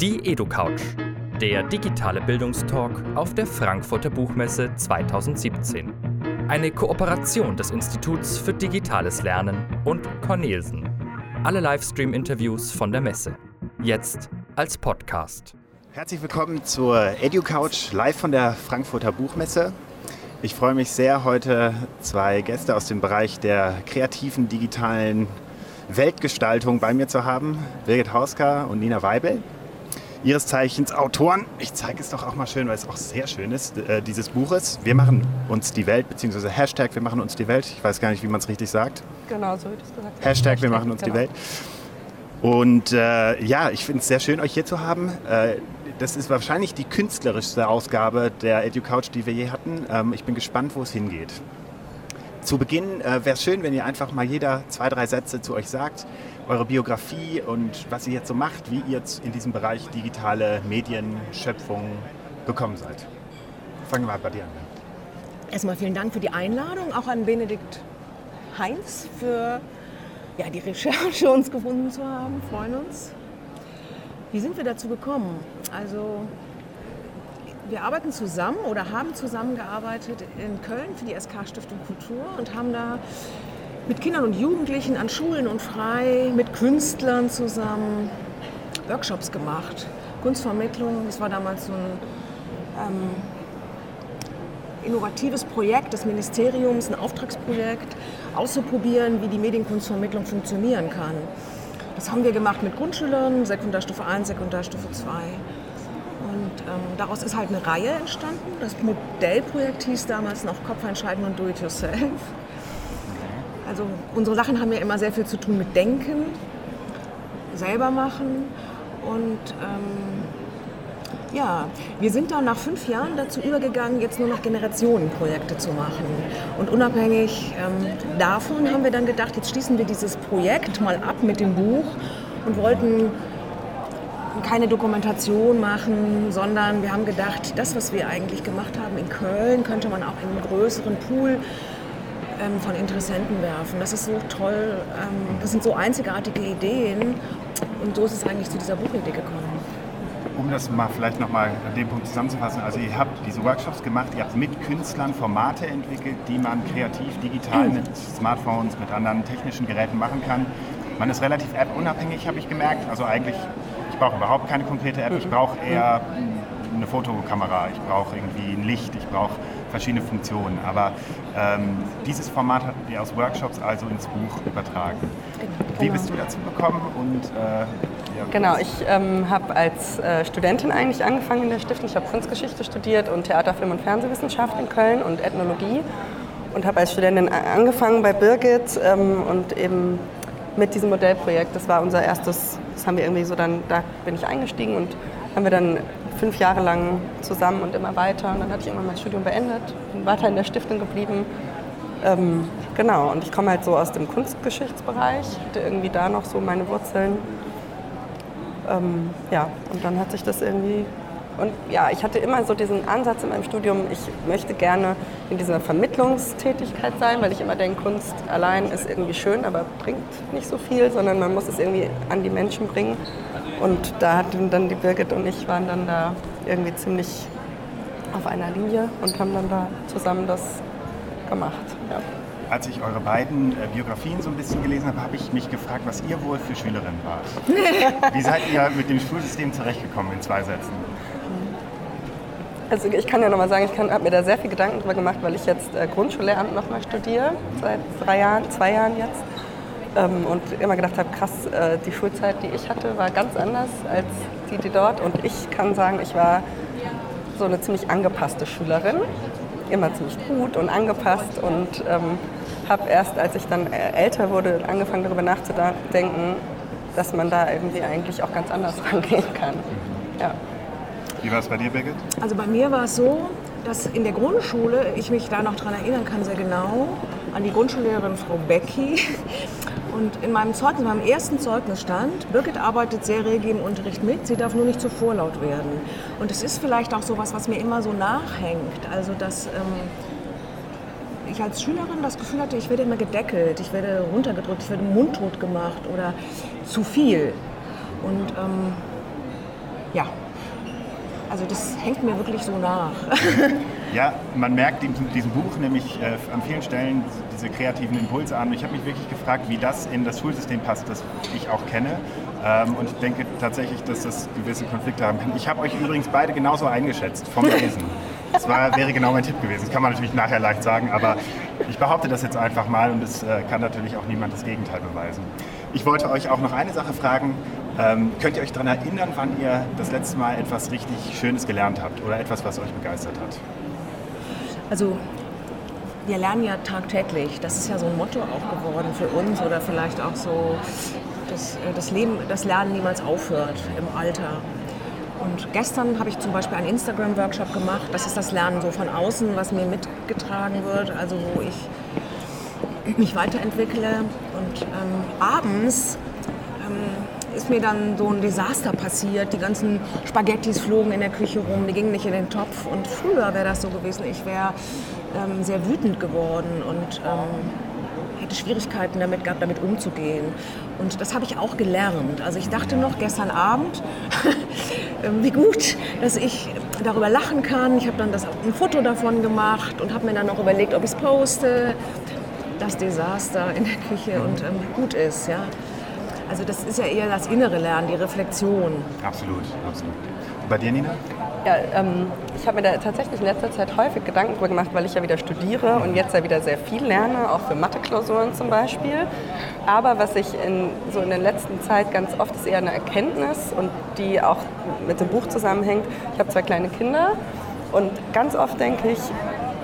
Die EduCouch, der digitale Bildungstalk auf der Frankfurter Buchmesse 2017. Eine Kooperation des Instituts für digitales Lernen und Cornelsen. Alle Livestream-Interviews von der Messe. Jetzt als Podcast. Herzlich willkommen zur EduCouch live von der Frankfurter Buchmesse. Ich freue mich sehr, heute zwei Gäste aus dem Bereich der kreativen digitalen Weltgestaltung bei mir zu haben. Birgit Hauska und Nina Weibel. Ihres Zeichens Autoren. Ich zeige es doch auch mal schön, weil es auch sehr schön ist, äh, dieses Buches. Wir machen uns die Welt, beziehungsweise Hashtag Wir machen uns die Welt. Ich weiß gar nicht, wie man es richtig sagt. Genau, so wird es gesagt. Hashtag, Wir machen uns genau. die Welt. Und äh, ja, ich finde es sehr schön, euch hier zu haben. Äh, das ist wahrscheinlich die künstlerischste Ausgabe der EduCouch, die wir je hatten. Ähm, ich bin gespannt, wo es hingeht. Zu Beginn äh, wäre es schön, wenn ihr einfach mal jeder zwei, drei Sätze zu euch sagt, eure Biografie und was ihr jetzt so macht, wie ihr in diesem Bereich digitale Medienschöpfung gekommen seid. Fangen wir mal bei dir an. Erstmal vielen Dank für die Einladung, auch an Benedikt Heinz für ja, die Recherche uns gefunden zu haben. Freuen uns. Wie sind wir dazu gekommen? Also wir arbeiten zusammen oder haben zusammengearbeitet in Köln für die SK Stiftung Kultur und haben da mit Kindern und Jugendlichen an Schulen und frei, mit Künstlern zusammen Workshops gemacht. Kunstvermittlung, das war damals so ein ähm, innovatives Projekt des Ministeriums, ein Auftragsprojekt, auszuprobieren, wie die Medienkunstvermittlung funktionieren kann. Das haben wir gemacht mit Grundschülern, Sekundarstufe 1, Sekundarstufe 2. Und ähm, daraus ist halt eine Reihe entstanden. Das Modellprojekt hieß damals noch Kopf entscheiden und Do-it-yourself. Also unsere Sachen haben ja immer sehr viel zu tun mit Denken, selber machen und ähm, ja, wir sind dann nach fünf Jahren dazu übergegangen, jetzt nur noch Generationenprojekte zu machen. Und unabhängig ähm, davon haben wir dann gedacht, jetzt schließen wir dieses Projekt mal ab mit dem Buch und wollten keine Dokumentation machen, sondern wir haben gedacht, das, was wir eigentlich gemacht haben in Köln, könnte man auch in einen größeren Pool ähm, von Interessenten werfen. Das ist so toll, ähm, das sind so einzigartige Ideen und so ist es eigentlich zu dieser Buchidee gekommen um das mal vielleicht nochmal an dem Punkt zusammenzufassen, also ihr habt diese Workshops gemacht, ihr habt mit Künstlern Formate entwickelt, die man kreativ, digital mit Smartphones, mit anderen technischen Geräten machen kann. Man ist relativ app-unabhängig, habe ich gemerkt. Also eigentlich, ich brauche überhaupt keine konkrete App, ich brauche eher eine Fotokamera, ich brauche irgendwie ein Licht, ich brauche verschiedene Funktionen. Aber ähm, dieses Format habt ihr aus Workshops also ins Buch übertragen. Wie bist du dazu gekommen und äh, Genau, ich ähm, habe als äh, Studentin eigentlich angefangen in der Stiftung. Ich habe Kunstgeschichte studiert und Theater, Film und Fernsehwissenschaft in Köln und Ethnologie und habe als Studentin angefangen bei Birgit ähm, und eben mit diesem Modellprojekt. Das war unser erstes, das haben wir irgendwie so dann, da bin ich eingestiegen und haben wir dann fünf Jahre lang zusammen und immer weiter. Und dann hatte ich irgendwann mein Studium beendet, bin weiter in der Stiftung geblieben. Ähm, genau, und ich komme halt so aus dem Kunstgeschichtsbereich, hatte irgendwie da noch so meine Wurzeln ähm, ja, und dann hat sich das irgendwie. Und ja, ich hatte immer so diesen Ansatz in meinem Studium, ich möchte gerne in dieser Vermittlungstätigkeit sein, weil ich immer denke, Kunst allein ist irgendwie schön, aber bringt nicht so viel, sondern man muss es irgendwie an die Menschen bringen. Und da hatten dann die Birgit und ich waren dann da irgendwie ziemlich auf einer Linie und haben dann da zusammen das gemacht. Ja als ich eure beiden äh, Biografien so ein bisschen gelesen habe, habe ich mich gefragt, was ihr wohl für Schülerin wart. Wie seid ihr mit dem Schulsystem zurechtgekommen in zwei Sätzen? Also ich kann ja nochmal sagen, ich habe mir da sehr viel Gedanken drüber gemacht, weil ich jetzt äh, Grundschullehramt nochmal studiere, seit drei Jahren, zwei Jahren jetzt. Ähm, und immer gedacht habe, krass, äh, die Schulzeit, die ich hatte, war ganz anders als die, die dort. Und ich kann sagen, ich war so eine ziemlich angepasste Schülerin immer ziemlich gut und angepasst und ähm, habe erst, als ich dann äh, älter wurde, angefangen darüber nachzudenken, dass man da irgendwie eigentlich auch ganz anders rangehen kann. Ja. Wie war es bei dir, Birgit? Also bei mir war es so, dass in der Grundschule, ich mich da noch daran erinnern kann, sehr genau, an die Grundschullehrerin Frau Becky. Und in meinem Zeugnis, in meinem ersten Zeugnis stand, Birgit arbeitet sehr rege im Unterricht mit, sie darf nur nicht zu vorlaut werden. Und es ist vielleicht auch so was, was mir immer so nachhängt. Also, dass ähm, ich als Schülerin das Gefühl hatte, ich werde immer gedeckelt, ich werde runtergedrückt, ich werde mundtot gemacht oder zu viel. Und ähm, ja, also das hängt mir wirklich so nach. Ja, man merkt in diesem Buch nämlich äh, an vielen Stellen diese kreativen Impulse an. Ich habe mich wirklich gefragt, wie das in das Schulsystem passt, das ich auch kenne. Ähm, und ich denke tatsächlich, dass das gewisse Konflikte haben kann. Ich habe euch übrigens beide genauso eingeschätzt vom Lesen. Das war, wäre genau mein Tipp gewesen. Das kann man natürlich nachher leicht sagen, aber ich behaupte das jetzt einfach mal und es äh, kann natürlich auch niemand das Gegenteil beweisen. Ich wollte euch auch noch eine Sache fragen. Ähm, könnt ihr euch daran erinnern, wann ihr das letzte Mal etwas richtig Schönes gelernt habt oder etwas, was euch begeistert hat? Also wir lernen ja tagtäglich. Das ist ja so ein Motto auch geworden für uns oder vielleicht auch so, dass äh, das Leben, das Lernen niemals aufhört im Alter. Und gestern habe ich zum Beispiel einen Instagram-Workshop gemacht. Das ist das Lernen so von außen, was mir mitgetragen wird, also wo ich mich weiterentwickle. Und ähm, abends ist mir dann so ein Desaster passiert. Die ganzen Spaghettis flogen in der Küche rum, die gingen nicht in den Topf. Und früher wäre das so gewesen, ich wäre ähm, sehr wütend geworden und ähm, hätte Schwierigkeiten damit gehabt, damit umzugehen. Und das habe ich auch gelernt. Also ich dachte noch gestern Abend, ähm, wie gut, dass ich darüber lachen kann. Ich habe dann das, ein Foto davon gemacht und habe mir dann noch überlegt, ob ich es poste. Das Desaster in der Küche und ähm, gut ist, ja. Also das ist ja eher das innere Lernen, die Reflexion. Absolut, absolut. Bei dir, Nina? Ja, ähm, ich habe mir da tatsächlich in letzter Zeit häufig Gedanken drüber gemacht, weil ich ja wieder studiere und jetzt ja wieder sehr viel lerne, auch für Mathe-Klausuren zum Beispiel. Aber was ich in, so in der letzten Zeit ganz oft ist eher eine Erkenntnis und die auch mit dem Buch zusammenhängt. Ich habe zwei kleine Kinder und ganz oft denke ich,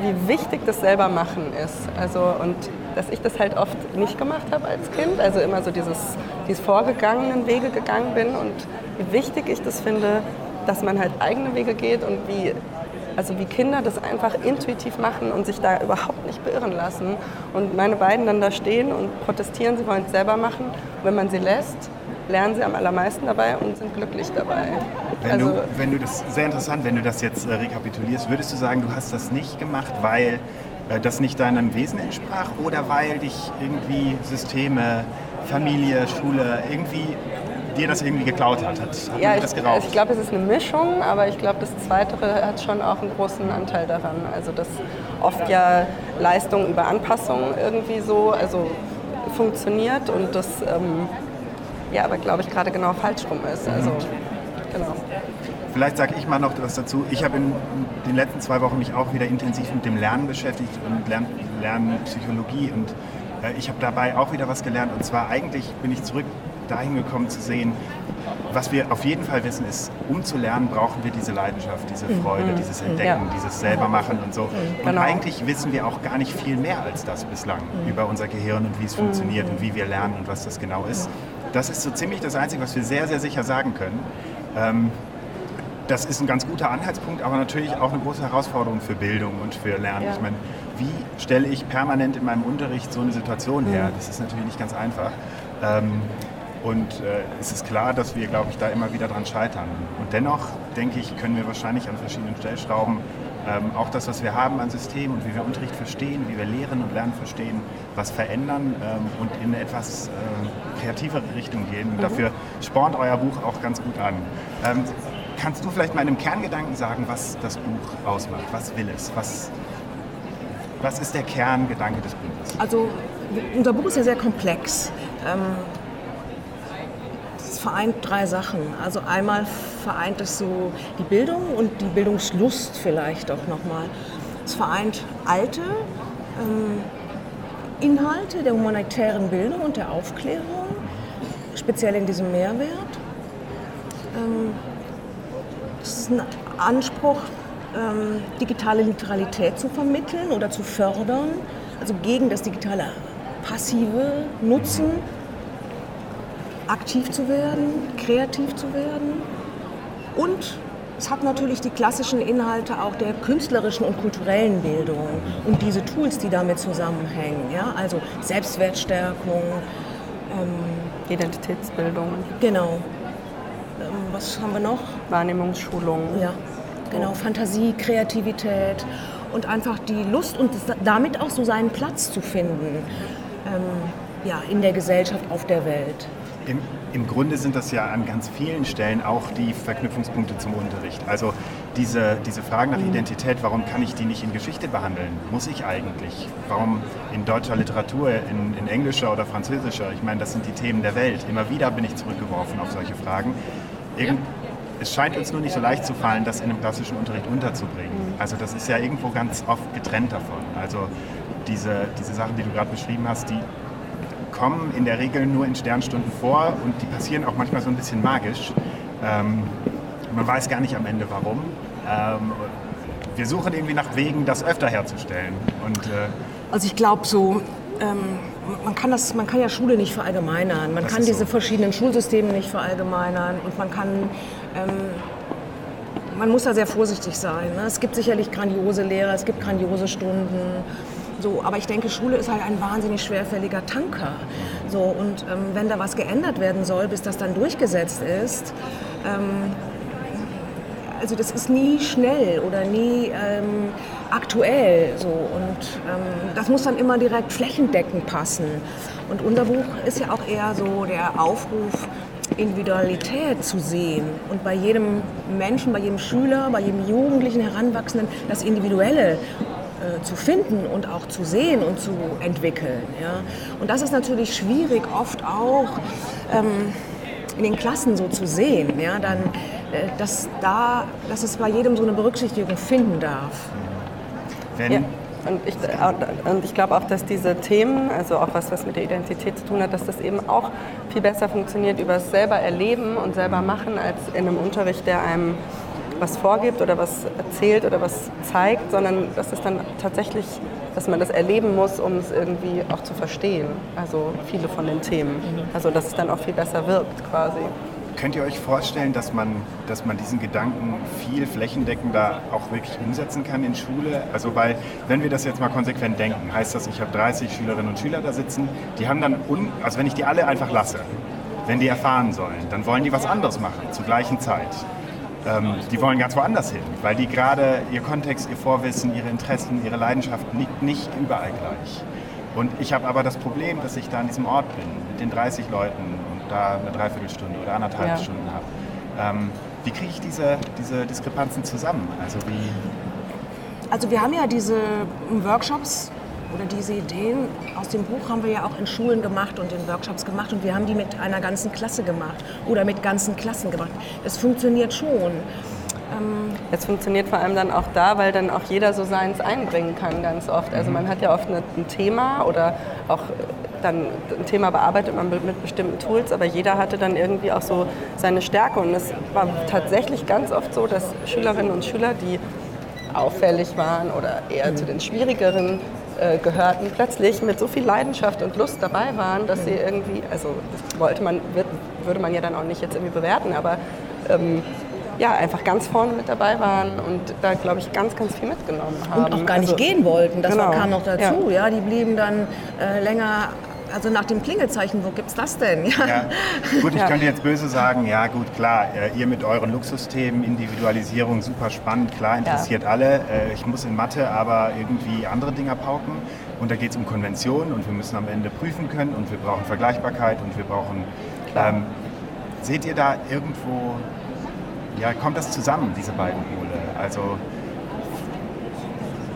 wie wichtig das selber machen ist. Also und dass ich das halt oft nicht gemacht habe als Kind, also immer so dieses, dieses vorgegangenen Wege gegangen bin und wie wichtig ich das finde, dass man halt eigene Wege geht und wie, also wie Kinder das einfach intuitiv machen und sich da überhaupt nicht beirren lassen. Und meine beiden dann da stehen und protestieren, sie wollen es selber machen. Und wenn man sie lässt, lernen sie am allermeisten dabei und sind glücklich dabei. Wenn, also, du, wenn du das sehr interessant, wenn du das jetzt äh, rekapitulierst, würdest du sagen, du hast das nicht gemacht, weil äh, das nicht deinem Wesen entsprach oder weil dich irgendwie Systeme, Familie, Schule irgendwie dir das irgendwie geklaut hat? Hat, hat ja, das geraubt? Ich, glaube, es ist eine Mischung, aber ich glaube, das Zweite hat schon auch einen großen Anteil daran. Also dass oft ja Leistung über Anpassung irgendwie so also funktioniert und das ähm, ja, aber glaube ich gerade genau falsch rum ist. Also, genau. Vielleicht sage ich mal noch was dazu. Ich habe in den letzten zwei Wochen mich auch wieder intensiv mit dem Lernen beschäftigt und Lern Lernpsychologie und ich habe dabei auch wieder was gelernt und zwar eigentlich bin ich zurück dahin gekommen zu sehen, was wir auf jeden Fall wissen ist, um zu lernen, brauchen wir diese Leidenschaft, diese mhm. Freude, mhm. dieses Entdecken, ja. dieses Selbermachen und so. Mhm. Und genau. eigentlich wissen wir auch gar nicht viel mehr als das bislang mhm. über unser Gehirn und wie es funktioniert und wie wir lernen und was das genau ist. Das ist so ziemlich das Einzige, was wir sehr, sehr sicher sagen können. Ähm, das ist ein ganz guter Anhaltspunkt, aber natürlich auch eine große Herausforderung für Bildung und für Lernen. Ja. Ich meine, wie stelle ich permanent in meinem Unterricht so eine Situation her? Mhm. Das ist natürlich nicht ganz einfach. Ähm, und äh, es ist klar, dass wir, glaube ich, da immer wieder dran scheitern. Und dennoch, denke ich, können wir wahrscheinlich an verschiedenen Stellschrauben ähm, auch das, was wir haben an System und wie wir Unterricht verstehen, wie wir Lehren und Lernen verstehen, was verändern ähm, und in eine etwas äh, kreativere Richtung gehen. Und mhm. dafür spornt euer Buch auch ganz gut an. Ähm, kannst du vielleicht mal in einem Kerngedanken sagen, was das Buch ausmacht? Was will es? Was, was ist der Kerngedanke des Buches? Also unser Buch ist ja sehr komplex. Ähm, vereint drei Sachen. Also einmal vereint es so die Bildung und die Bildungslust vielleicht auch nochmal. Es vereint alte ähm, Inhalte der humanitären Bildung und der Aufklärung, speziell in diesem Mehrwert. Ein Anspruch, ähm, digitale Literalität zu vermitteln oder zu fördern, also gegen das digitale passive Nutzen aktiv zu werden, kreativ zu werden. Und es hat natürlich die klassischen Inhalte auch der künstlerischen und kulturellen Bildung und diese Tools, die damit zusammenhängen. Ja? Also Selbstwertstärkung. Ähm, Identitätsbildung. Genau. Ähm, was haben wir noch? Wahrnehmungsschulung. Ja, genau. Fantasie, Kreativität und einfach die Lust und damit auch so seinen Platz zu finden ähm, ja, in der Gesellschaft, auf der Welt. Im, im Grunde sind das ja an ganz vielen Stellen auch die Verknüpfungspunkte zum Unterricht. Also diese, diese Fragen nach mhm. Identität, warum kann ich die nicht in Geschichte behandeln? Muss ich eigentlich? Warum in deutscher Literatur, in, in englischer oder französischer? Ich meine, das sind die Themen der Welt. Immer wieder bin ich zurückgeworfen auf solche Fragen. Irgend, es scheint uns nur nicht so leicht zu fallen, das in einem klassischen Unterricht unterzubringen. Mhm. Also das ist ja irgendwo ganz oft getrennt davon. Also diese, diese Sachen, die du gerade beschrieben hast, die kommen in der Regel nur in Sternstunden vor und die passieren auch manchmal so ein bisschen magisch. Ähm, man weiß gar nicht am Ende warum. Ähm, wir suchen irgendwie nach Wegen, das öfter herzustellen. Und, äh, also ich glaube so, ähm, man, kann das, man kann ja Schule nicht verallgemeinern. Man das kann diese so. verschiedenen Schulsysteme nicht verallgemeinern und man kann ähm, man muss da sehr vorsichtig sein. Ne? Es gibt sicherlich grandiose Lehrer, es gibt grandiose Stunden. So, aber ich denke, Schule ist halt ein wahnsinnig schwerfälliger Tanker. So, und ähm, wenn da was geändert werden soll, bis das dann durchgesetzt ist, ähm, also das ist nie schnell oder nie ähm, aktuell. So. Und ähm, das muss dann immer direkt flächendeckend passen. Und unser Buch ist ja auch eher so der Aufruf, Individualität zu sehen und bei jedem Menschen, bei jedem Schüler, bei jedem Jugendlichen, Heranwachsenden das Individuelle äh, zu finden und auch zu sehen und zu entwickeln. Ja. Und das ist natürlich schwierig, oft auch ähm, in den Klassen so zu sehen, ja, dann, äh, dass, da, dass es bei jedem so eine Berücksichtigung finden darf. Wenn ja. Und ich, und ich glaube auch, dass diese Themen, also auch was, was mit der Identität zu tun hat, dass das eben auch viel besser funktioniert über das selber erleben und selber machen, als in einem Unterricht, der einem was vorgibt oder was erzählt oder was zeigt, sondern dass es dann tatsächlich, dass man das erleben muss, um es irgendwie auch zu verstehen. Also viele von den Themen. Also dass es dann auch viel besser wirkt quasi. Könnt ihr euch vorstellen, dass man, dass man diesen Gedanken viel flächendeckender auch wirklich umsetzen kann in Schule? Also weil, wenn wir das jetzt mal konsequent denken, heißt das, ich habe 30 Schülerinnen und Schüler da sitzen, die haben dann, un, also wenn ich die alle einfach lasse, wenn die erfahren sollen, dann wollen die was anderes machen zur gleichen Zeit. Ähm, die wollen ganz woanders hin, weil die gerade ihr Kontext, ihr Vorwissen, ihre Interessen, ihre Leidenschaften liegt nicht überall gleich. Und ich habe aber das Problem, dass ich da an diesem Ort bin, mit den 30 Leuten da eine Dreiviertelstunde oder anderthalb ja. Stunden habe. Ähm, wie kriege ich diese, diese Diskrepanzen zusammen? Also, wie also wir haben ja diese Workshops oder diese Ideen aus dem Buch haben wir ja auch in Schulen gemacht und in Workshops gemacht und wir haben die mit einer ganzen Klasse gemacht oder mit ganzen Klassen gemacht. Das funktioniert schon. Ähm, es funktioniert vor allem dann auch da, weil dann auch jeder so seins einbringen kann ganz oft. Also man hat ja oft ein Thema oder auch dann ein Thema bearbeitet man mit bestimmten Tools, aber jeder hatte dann irgendwie auch so seine Stärke. Und es war tatsächlich ganz oft so, dass Schülerinnen und Schüler, die auffällig waren oder eher zu den schwierigeren äh, gehörten, plötzlich mit so viel Leidenschaft und Lust dabei waren, dass sie irgendwie, also das wollte man, würde man ja dann auch nicht jetzt irgendwie bewerten, aber ähm, ja, einfach ganz vorne mit dabei waren und da, glaube ich, ganz, ganz viel mitgenommen haben. Und auch gar nicht also, gehen wollten, das genau. kam noch dazu. Ja. ja. die blieben dann äh, länger also nach dem Klingelzeichen, wo gibt es das denn? Ja. ja. Gut, ich ja. könnte jetzt böse sagen, ja gut, klar, äh, ihr mit euren Luxusthemen, Individualisierung, super spannend, klar, interessiert ja. alle. Äh, ich muss in Mathe aber irgendwie andere Dinger pauken. Und da geht es um Konventionen und wir müssen am Ende prüfen können und wir brauchen Vergleichbarkeit und wir brauchen... Ähm, seht ihr da irgendwo, ja, kommt das zusammen, diese beiden Pole? Also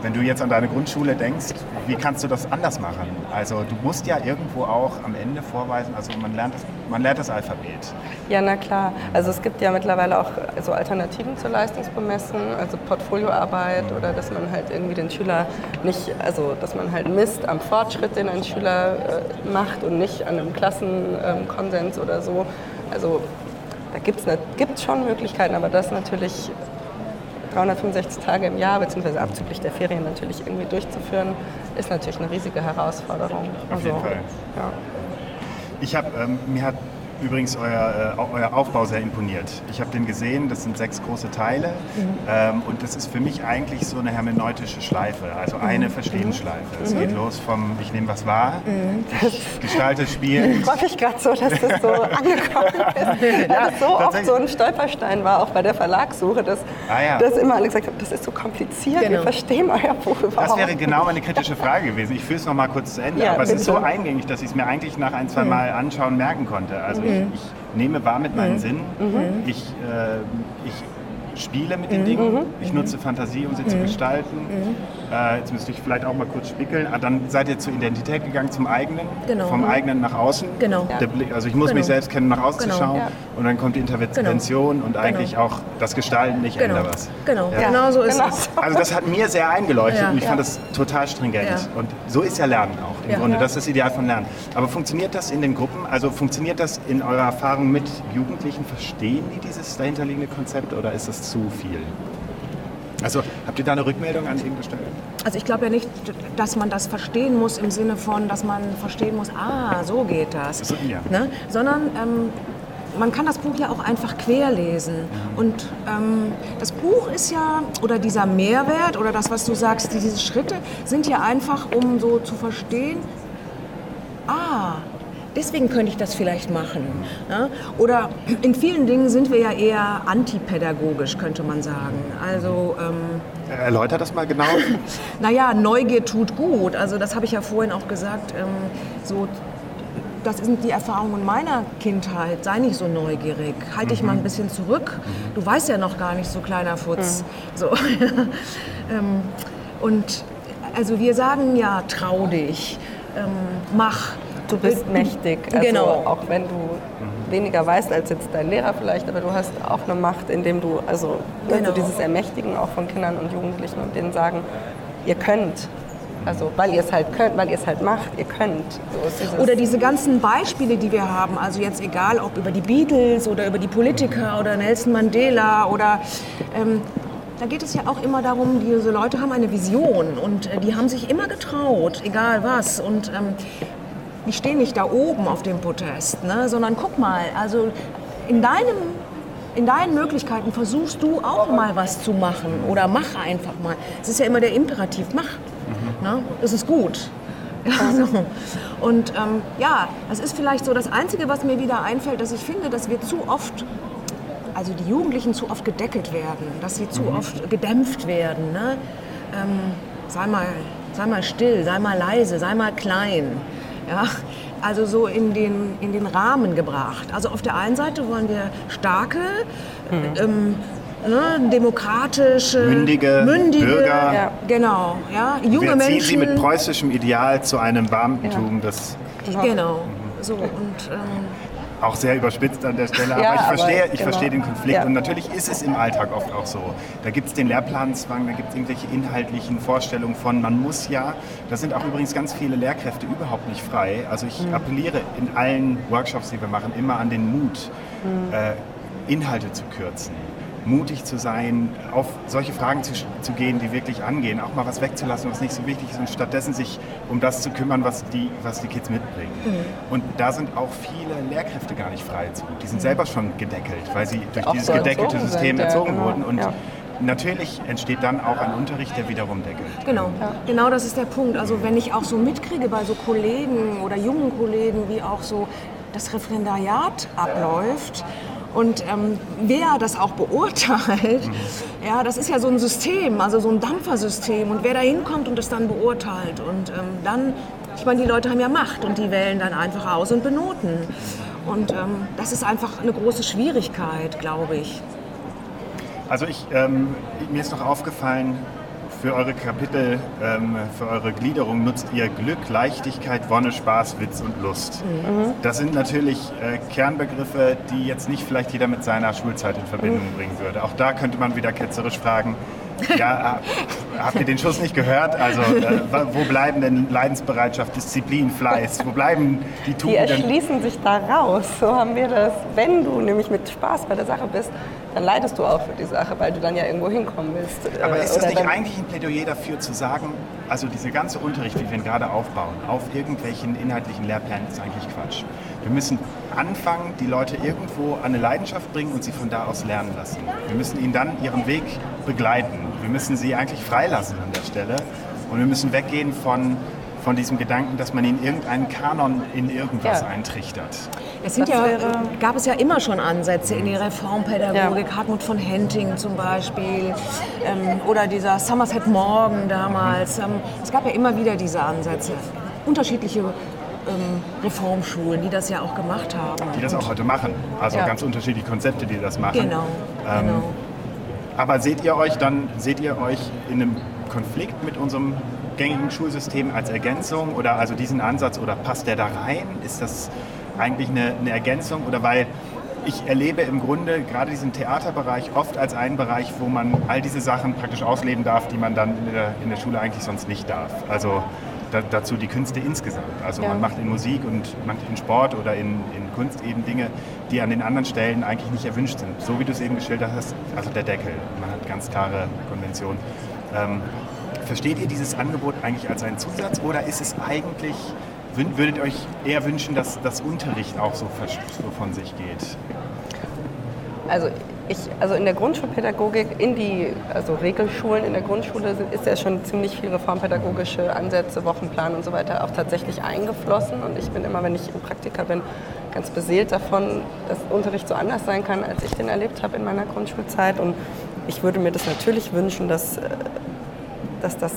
wenn du jetzt an deine Grundschule denkst, wie kannst du das anders machen? Also du musst ja irgendwo auch am Ende vorweisen, also man lernt das, man lernt das Alphabet. Ja, na klar. Also es gibt ja mittlerweile auch also Alternativen zur Leistungsbemessen, also Portfolioarbeit oder dass man halt irgendwie den Schüler nicht, also dass man halt misst am Fortschritt, den ein Schüler äh, macht und nicht an einem Klassenkonsens ähm, oder so. Also da gibt es schon Möglichkeiten, aber das natürlich 365 Tage im Jahr, beziehungsweise abzüglich der Ferien natürlich irgendwie durchzuführen, ist natürlich eine riesige Herausforderung. Auf also, jeden Fall. Ja. Ich habe, ähm, mir hat übrigens euer, äh, euer Aufbau sehr imponiert. Ich habe den gesehen, das sind sechs große Teile mhm. ähm, und das ist für mich eigentlich so eine hermeneutische Schleife, also eine mhm. Verstehensschleife. Es mhm. geht los vom Ich nehme was wahr, mhm. gestalte Spiel. Ich freue mich gerade so, dass das so angekommen ist, ja, das so oft so ein Stolperstein war, auch bei der Verlagssuche, dass, ah, ja. dass immer alle gesagt haben, das ist so kompliziert, genau. wir verstehen euer Buch überhaupt Das wäre genau meine kritische Frage gewesen. Ich führe es noch mal kurz zu Ende, ja, aber es ist so eingängig, dass ich es mir eigentlich nach ein, zwei. Mal anschauen merken konnte. Also ich ich, ich nehme wahr mit meinen Sinnen, ich, äh, ich spiele mit den Dingen, ich nutze Fantasie, um sie zu gestalten. Äh, jetzt müsste ich vielleicht auch mal kurz spickeln. Ah, dann seid ihr zur Identität gegangen, zum eigenen, Genau. vom eigenen nach außen. Genau. Der Blick, also ich muss Genau. mich selbst kennen, nach außen Genau. zu schauen. Ja. Und dann kommt die Intervention und eigentlich auch das Gestalten, ich Genau, ändere was. genau, Ja. genau so ist Genau. es. Also das hat mir sehr eingeleuchtet Ja. und ich fand das total stringent. Ja. Und so ist ja Lernen auch im Ja. Grunde. Ja. Das ist das Ideal von Lernen. Aber funktioniert das in den Gruppen? Also funktioniert das in eurer Erfahrung mit Jugendlichen? Verstehen die dieses dahinterliegende Konzept oder ist das zu viel? Also habt ihr da eine Rückmeldung an ihn gestellt? Also ich glaube ja nicht, dass man das verstehen muss im Sinne von, dass man verstehen muss, ah, so geht das. So, ja. ne? Sondern ähm, man kann das Buch ja auch einfach querlesen. Und ähm, das Buch ist ja, oder dieser Mehrwert oder das, was du sagst, die- diese Schritte sind ja einfach, um so zu verstehen, ah, deswegen könnte ich das vielleicht machen. Ne? Oder in vielen Dingen sind wir ja eher antipädagogisch, könnte man sagen. Also, ähm, Erläutert das mal genau. naja, Neugier tut gut. Also das habe ich ja vorhin auch gesagt. Ähm, so, das sind die Erfahrungen meiner Kindheit. Sei nicht so neugierig. Halt dich mal ein bisschen zurück. Du weißt ja noch gar nicht, so kleiner Futz. So. ähm, und also wir sagen ja, trau dich, ähm, mach. Du bist mächtig. Also Genau. Auch wenn du weniger weißt als jetzt dein Lehrer vielleicht, aber du hast auch eine Macht, indem du, also, Genau. also dieses Ermächtigen auch von Kindern und Jugendlichen und denen sagen, ihr könnt. Also weil ihr es halt könnt, weil ihr es halt macht, ihr könnt. So Oder diese ganzen Beispiele, die wir haben, also jetzt egal ob über die Beatles oder über die Politiker oder Nelson Mandela oder ähm, da geht es ja auch immer darum, diese Leute haben eine Vision und äh, die haben sich immer getraut, egal was. Und ähm, die stehen nicht da oben auf dem Podest, ne, sondern guck mal, also in deinem in deinen Möglichkeiten versuchst du auch mal was zu machen oder mach einfach mal. Es ist ja immer der Imperativ, mach. Ne? Das ist gut. Ja, so. Und ähm, ja, das ist vielleicht so das Einzige, was mir wieder einfällt, dass ich finde, dass wir zu oft, also die Jugendlichen zu oft gedeckelt werden, dass sie zu oft gedämpft werden. Ne? Ähm, sei, mal, sei mal still, sei mal leise, sei mal klein. Ja? Also so in den, in den Rahmen gebracht. Also auf der einen Seite wollen wir starke, ähm, ne, demokratische, Mündige mündige Bürger. Ja. Genau, ja, junge Wir Menschen. sie mit preußischem Ideal zu einem Beamtentum, das Genau. So und ähm, auch sehr überspitzt an der Stelle, Ja, aber ich aber verstehe, ich genau. verstehe den Konflikt Ja. und natürlich ist es im Alltag oft auch so. Da gibt es den Lehrplanzwang, da gibt es irgendwelche inhaltlichen Vorstellungen von, man muss ja, da sind auch übrigens ganz viele Lehrkräfte überhaupt nicht frei. Also ich Mhm. appelliere in allen Workshops, die wir machen, immer an den Mut, Mhm. äh, Inhalte zu kürzen. Mutig zu sein, auf solche Fragen zu, zu gehen, die wirklich angehen, auch mal was wegzulassen, was nicht so wichtig ist und stattdessen sich um das zu kümmern, was die, was die Kids mitbringen. Und da sind auch viele Lehrkräfte gar nicht frei zu. Die sind selber schon gedeckelt, weil sie durch Auch dieses so gedeckelte erzogen System sind, ja, erzogen genau, wurden. Und ja. natürlich entsteht dann auch ein Unterricht, der wiederum deckelt. Genau, genau das ist der Punkt. Also wenn ich auch so mitkriege bei so Kollegen oder jungen Kollegen, wie auch so das Referendariat abläuft und ähm, wer das auch beurteilt, ja, das ist ja so ein System, also so ein Dampfersystem und wer da hinkommt und das dann beurteilt und ähm, dann, ich meine, die Leute haben ja Macht und die wählen dann einfach aus und benoten. Und ähm, das ist einfach eine große Schwierigkeit, glaube ich. Also ich, ähm, mir ist noch aufgefallen, für eure Kapitel, ähm, für eure Gliederung nutzt ihr Glück, Leichtigkeit, Wonne, Spaß, Witz und Lust. Das sind natürlich äh, Kernbegriffe, die jetzt nicht vielleicht jeder mit seiner Schulzeit in Verbindung bringen würde. Auch da könnte man wieder ketzerisch fragen, ja, äh, habt ihr den Schuss nicht gehört? Also äh, wo bleiben denn Leidensbereitschaft, Disziplin, Fleiß? Wo bleiben die Die Tugenden? erschließen sich da raus. So haben wir das. Wenn du nämlich mit Spaß bei der Sache bist, dann leidest du auch für die Sache, weil du dann ja irgendwo hinkommen willst. Aber Äh, ist das nicht dann- eigentlich ein Plädoyer dafür zu sagen, also dieser ganze Unterricht, wie wir ihn gerade aufbauen, auf irgendwelchen inhaltlichen Lehrplänen ist eigentlich Quatsch. Wir müssen anfangen, die Leute irgendwo an eine Leidenschaft bringen und sie von da aus lernen lassen. Wir müssen ihnen dann ihren Weg begleiten. Wir müssen sie eigentlich freilassen an der Stelle und wir müssen weggehen von, von diesem Gedanken, dass man ihnen irgendeinen Kanon in irgendwas Ja. eintrichtert. Es sind Das ja, wäre- gab es ja immer schon Ansätze in die Reformpädagogik, Hartmut von Henting zum Beispiel ähm, oder dieser Somerset Morgan damals. Ähm, es gab ja immer wieder diese Ansätze. Unterschiedliche ähm, Reformschulen, die das ja auch gemacht haben. Die das auch heute machen. Also Ja. ganz unterschiedliche Konzepte, die das machen. Genau, Ähm, genau. Aber seht ihr euch dann, seht ihr euch in einem Konflikt mit unserem gängigen Schulsystem als Ergänzung oder also diesen Ansatz oder passt der da rein? Ist das eigentlich eine, eine Ergänzung oder weil ich erlebe im Grunde gerade diesen Theaterbereich oft als einen Bereich, wo man all diese Sachen praktisch ausleben darf, die man dann in der, in der Schule eigentlich sonst nicht darf. Also da, dazu die Künste insgesamt. Also Ja. man macht in Musik und macht in Sport oder in, in Kunst eben Dinge, die an den anderen Stellen eigentlich nicht erwünscht sind. So wie du es eben geschildert hast, also der Deckel. Man hat ganz klare Konventionen. Ähm, versteht ihr dieses Angebot eigentlich als einen Zusatz oder ist es eigentlich, würdet ihr euch eher wünschen, dass das Unterricht auch so, so von sich geht? Also ich, also in der Grundschulpädagogik, in die also Regelschulen in der Grundschule ist ja schon ziemlich viel reformpädagogische Ansätze, Wochenplan und so weiter auch tatsächlich eingeflossen. Und ich bin immer, wenn ich im Praktika bin, ganz beseelt davon, dass Unterricht so anders sein kann, als ich den erlebt habe in meiner Grundschulzeit. Und ich würde mir das natürlich wünschen, dass, äh, dass das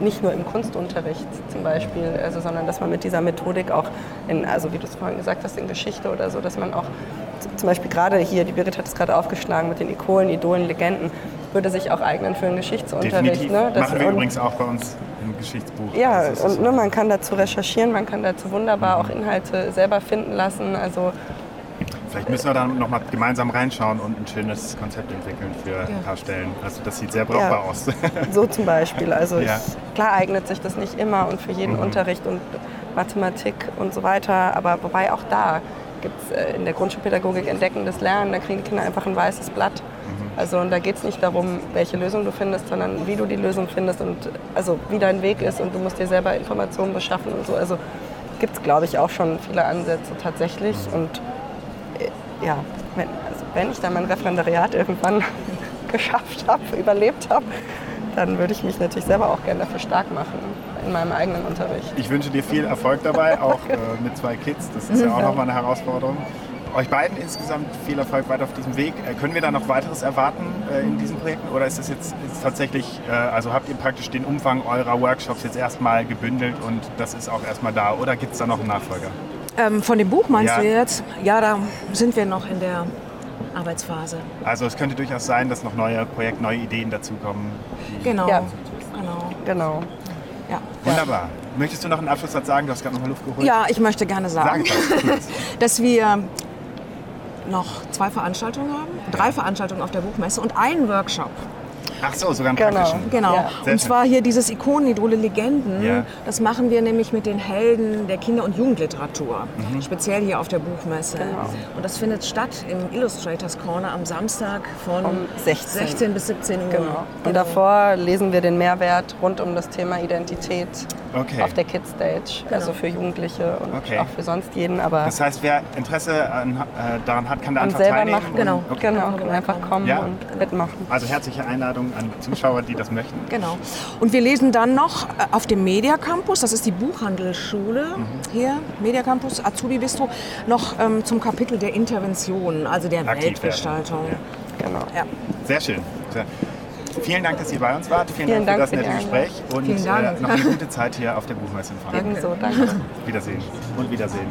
nicht nur im Kunstunterricht zum Beispiel, also, sondern dass man mit dieser Methodik auch, in, also wie du es vorhin gesagt hast, in Geschichte oder so, dass man auch zum Beispiel gerade hier, die Berit hat es gerade aufgeschlagen mit den Ikonen, Idolen, Legenden, würde sich auch eignen für einen Geschichtsunterricht. Definitiv. Ne? Das- Machen wir übrigens auch bei uns im Geschichtsbuch. Ja, und so. ne, man kann dazu recherchieren, man kann dazu wunderbar auch Inhalte selber finden lassen. Also Vielleicht müssen wir dann nochmal gemeinsam reinschauen und ein schönes Konzept entwickeln für ein paar Stellen. Also das sieht sehr brauchbar Ja. aus. So zum Beispiel. Also Ja. ich, klar eignet sich das nicht immer und für jeden Unterricht und Mathematik und so weiter. Aber wobei auch da gibt es äh, in der Grundschulpädagogik entdeckendes Lernen. Da kriegen die Kinder einfach ein weißes Blatt. Also und da geht es nicht darum, welche Lösung du findest, sondern wie du die Lösung findest und also wie dein Weg ist und du musst dir selber Informationen beschaffen und so. Also gibt es, glaube ich, auch schon viele Ansätze tatsächlich. Und äh, ja, wenn, also wenn ich dann mein Referendariat irgendwann geschafft habe, überlebt habe, dann würde ich mich natürlich selber auch gerne dafür stark machen in meinem eigenen Unterricht. Ich wünsche dir viel Erfolg dabei, auch äh, mit zwei Kids. Das ist ja auch nochmal eine Herausforderung. Euch beiden insgesamt viel Erfolg weiter auf diesem Weg. Äh, können wir da noch weiteres erwarten äh, in diesen Projekten oder ist das jetzt ist tatsächlich, äh, also habt ihr praktisch den Umfang eurer Workshops jetzt erstmal gebündelt und das ist auch erstmal da oder gibt es da noch einen Nachfolger? Ähm, von dem Buch meinst Ja. du jetzt? Ja, da sind wir noch in der Arbeitsphase. Also es könnte durchaus sein, dass noch neue Projekte, neue Ideen dazukommen. Genau. Ja. genau. Genau. Ja. Wunderbar. Möchtest du noch einen Abschlusssatz sagen? Du hast gerade noch mal Luft geholt. ja, ich möchte gerne Sag sagen, es. dass wir noch zwei Veranstaltungen haben, drei Veranstaltungen auf der Buchmesse und einen Workshop. Ach so, sogar einen Genau. praktischen. Genau. Ja. Und zwar hier dieses Ikonenidole Legenden. Ja. Das machen wir nämlich mit den Helden der Kinder- und Jugendliteratur. Mhm. Speziell hier auf der Buchmesse. Und das findet statt im Illustrators Corner am Samstag von Um 16. 16 bis 17 Uhr. Genau. Und davor lesen wir den Mehrwert rund um das Thema Identität Okay. auf der Kids Stage. Also für Jugendliche und Okay. auch für sonst jeden. Aber Das heißt, wer Interesse an, äh, daran hat, kann da und einfach selber teilnehmen. machen. Genau. Und, okay. Genau, einfach kommen Ja. und mitmachen. Also herzliche Einladung an Zuschauer, die das möchten. Genau. Und wir lesen dann noch äh, auf dem Media Campus, das ist die Buchhandelsschule Mhm. hier, Media Campus, Azubi Bistro, noch ähm, zum Kapitel der Intervention, also der Aktiv Weltgestaltung. Genau. Ja. Sehr schön. Sehr. Vielen Dank, dass ihr bei uns wart. Vielen, Vielen Dank, Dank für das nette Gespräch und. Äh, noch eine gute Zeit hier auf der Buchmesse in Frankfurt. Ebenso, danke. Wiedersehen und Wiedersehen.